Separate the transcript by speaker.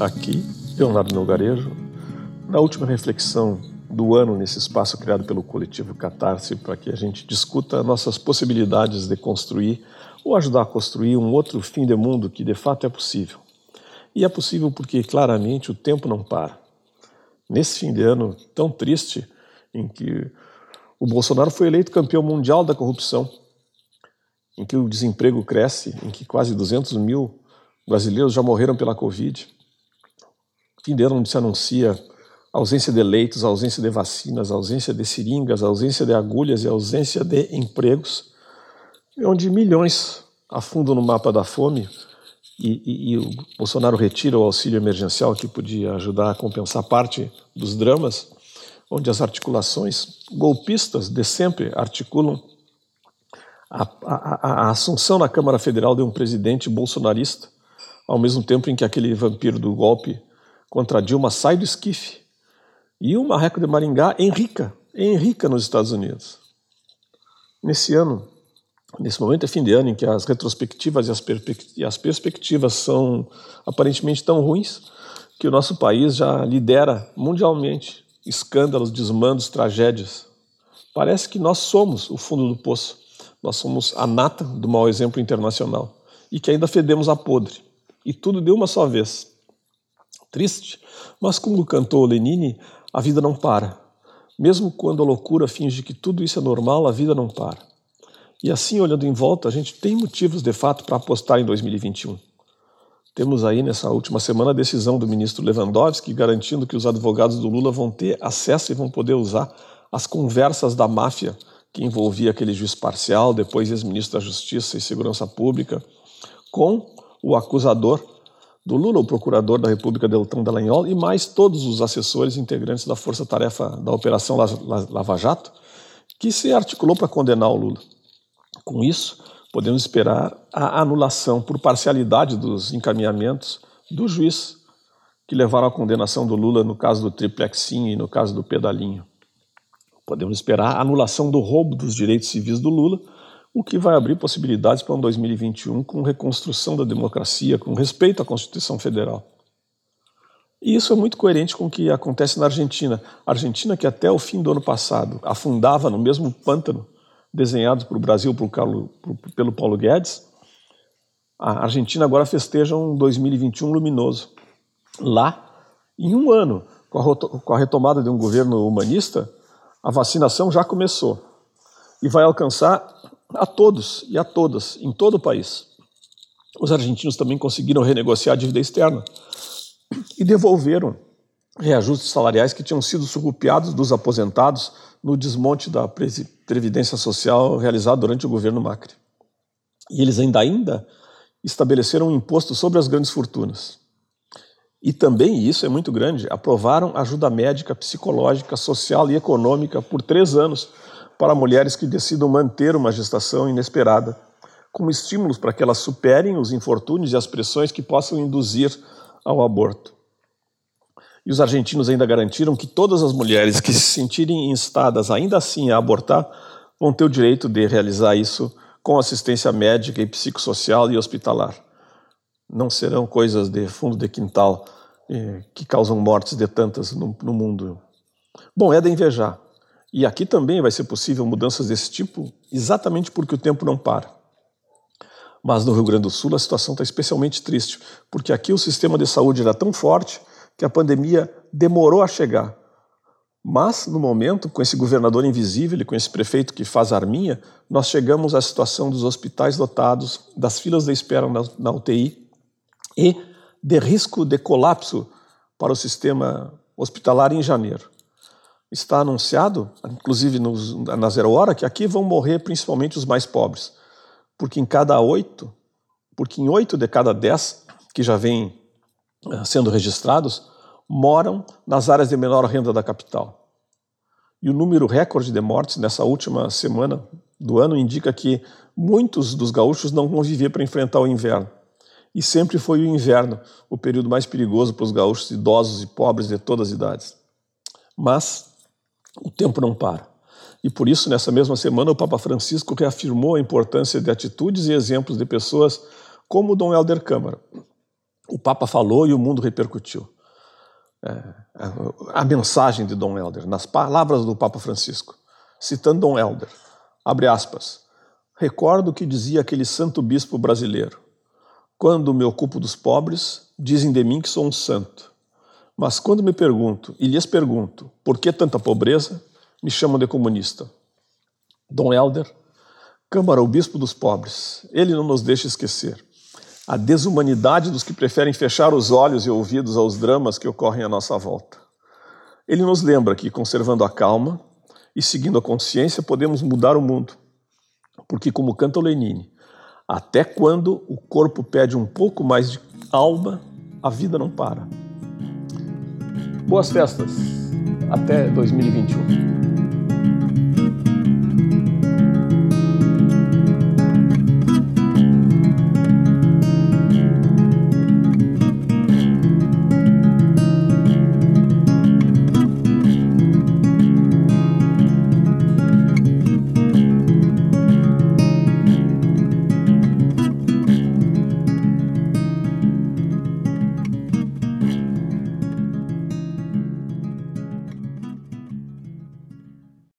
Speaker 1: Aqui, Leonardo Melgarejo, na última reflexão do ano nesse espaço criado pelo coletivo Catarse para que a gente discuta nossas possibilidades de construir ou ajudar a construir um outro fim de mundo que de fato é possível. E é possível porque claramente o tempo não para. Nesse fim de ano tão triste em que o Bolsonaro foi eleito campeão mundial da corrupção, em que o desemprego cresce, em que quase 200 mil brasileiros já morreram pela Covid, ano onde se anuncia ausência de leitos, ausência de vacinas, ausência de seringas, ausência de agulhas e ausência de empregos, onde milhões afundam no mapa da fome e, e, e, o Bolsonaro retira o auxílio emergencial que podia ajudar a compensar parte dos dramas, onde as articulações golpistas de sempre articulam a, a, a assunção na Câmara Federal de um presidente bolsonarista, ao mesmo tempo em que aquele vampiro do golpe contra Dilma sai do esquife. E o Marreco de Maringá enrica, enrica nos Estados Unidos. Nesse ano, nesse momento é fim de ano em que as retrospectivas e as, as perspectivas são aparentemente tão ruins que o nosso país já lidera mundialmente escândalos, desmandos, tragédias. Parece que nós somos o fundo do poço, nós somos a nata do mau exemplo internacional e que ainda fedemos a podre. E tudo de uma só vez triste, mas como cantou Lenine, a vida não para. Mesmo quando a loucura finge que tudo isso é normal, a vida não para. E assim, olhando em volta, a gente tem motivos de fato para apostar em 2021. Temos aí nessa última semana a decisão do ministro Lewandowski garantindo que os advogados do Lula vão ter acesso e vão poder usar as conversas da máfia que envolvia aquele juiz parcial, depois ex-ministro da Justiça e Segurança Pública, com o acusador do Lula, o procurador da República Deltan Dallagnol, e mais todos os assessores integrantes da força-tarefa da Operação Lava Jato, que se articulou para condenar o Lula. Com isso, podemos esperar a anulação por parcialidade dos encaminhamentos do juiz que levaram à condenação do Lula no caso do triplexinho e no caso do pedalinho. Podemos esperar a anulação do roubo dos direitos civis do Lula o que vai abrir possibilidades para um 2021 com reconstrução da democracia, com respeito à Constituição Federal. E isso é muito coerente com o que acontece na Argentina. A Argentina, que até o fim do ano passado afundava no mesmo pântano desenhado para o Brasil por Carlo, por, pelo Paulo Guedes, a Argentina agora festeja um 2021 luminoso. Lá, em um ano, com a retomada de um governo humanista, a vacinação já começou e vai alcançar a todos e a todas, em todo o país. Os argentinos também conseguiram renegociar a dívida externa e devolveram reajustes salariais que tinham sido surrupiados dos aposentados no desmonte da previdência social realizado durante o governo Macri. E eles ainda ainda estabeleceram um imposto sobre as grandes fortunas. E também, e isso é muito grande, aprovaram ajuda médica, psicológica, social e econômica por três anos para mulheres que decidam manter uma gestação inesperada, como estímulos para que elas superem os infortúnios e as pressões que possam induzir ao aborto. E os argentinos ainda garantiram que todas as mulheres que se sentirem instadas ainda assim a abortar vão ter o direito de realizar isso com assistência médica e psicossocial e hospitalar. Não serão coisas de fundo de quintal eh, que causam mortes de tantas no, no mundo. Bom, é de invejar. E aqui também vai ser possível mudanças desse tipo, exatamente porque o tempo não para. Mas no Rio Grande do Sul a situação está especialmente triste, porque aqui o sistema de saúde era tão forte que a pandemia demorou a chegar. Mas, no momento, com esse governador invisível e com esse prefeito que faz arminha, nós chegamos à situação dos hospitais lotados, das filas de espera na, na UTI e de risco de colapso para o sistema hospitalar em janeiro está anunciado, inclusive nos, na Zero Hora, que aqui vão morrer principalmente os mais pobres. Porque em cada oito, porque em oito de cada dez que já vêm eh, sendo registrados, moram nas áreas de menor renda da capital. E o número recorde de mortes nessa última semana do ano indica que muitos dos gaúchos não vão viver para enfrentar o inverno. E sempre foi o inverno o período mais perigoso para os gaúchos idosos e pobres de todas as idades. Mas o tempo não para. E por isso, nessa mesma semana, o Papa Francisco reafirmou a importância de atitudes e exemplos de pessoas como Dom Helder Câmara, o Papa falou e o mundo repercutiu. É, a mensagem de Dom Helder, nas palavras do Papa Francisco, citando Dom Helder, abre aspas, recordo o que dizia aquele santo bispo brasileiro, quando me ocupo dos pobres, dizem de mim que sou um santo. Mas quando me pergunto, e lhes pergunto, por que tanta pobreza, me chamam de comunista. Dom Helder, Câmara, o bispo dos pobres, ele não nos deixa esquecer a desumanidade dos que preferem fechar os olhos e ouvidos aos dramas que ocorrem à nossa volta. Ele nos lembra que, conservando a calma e seguindo a consciência, podemos mudar o mundo. Porque, como canta o Lenine, até quando o corpo pede um pouco mais de alma, a vida não para. Boas festas. Até 2021.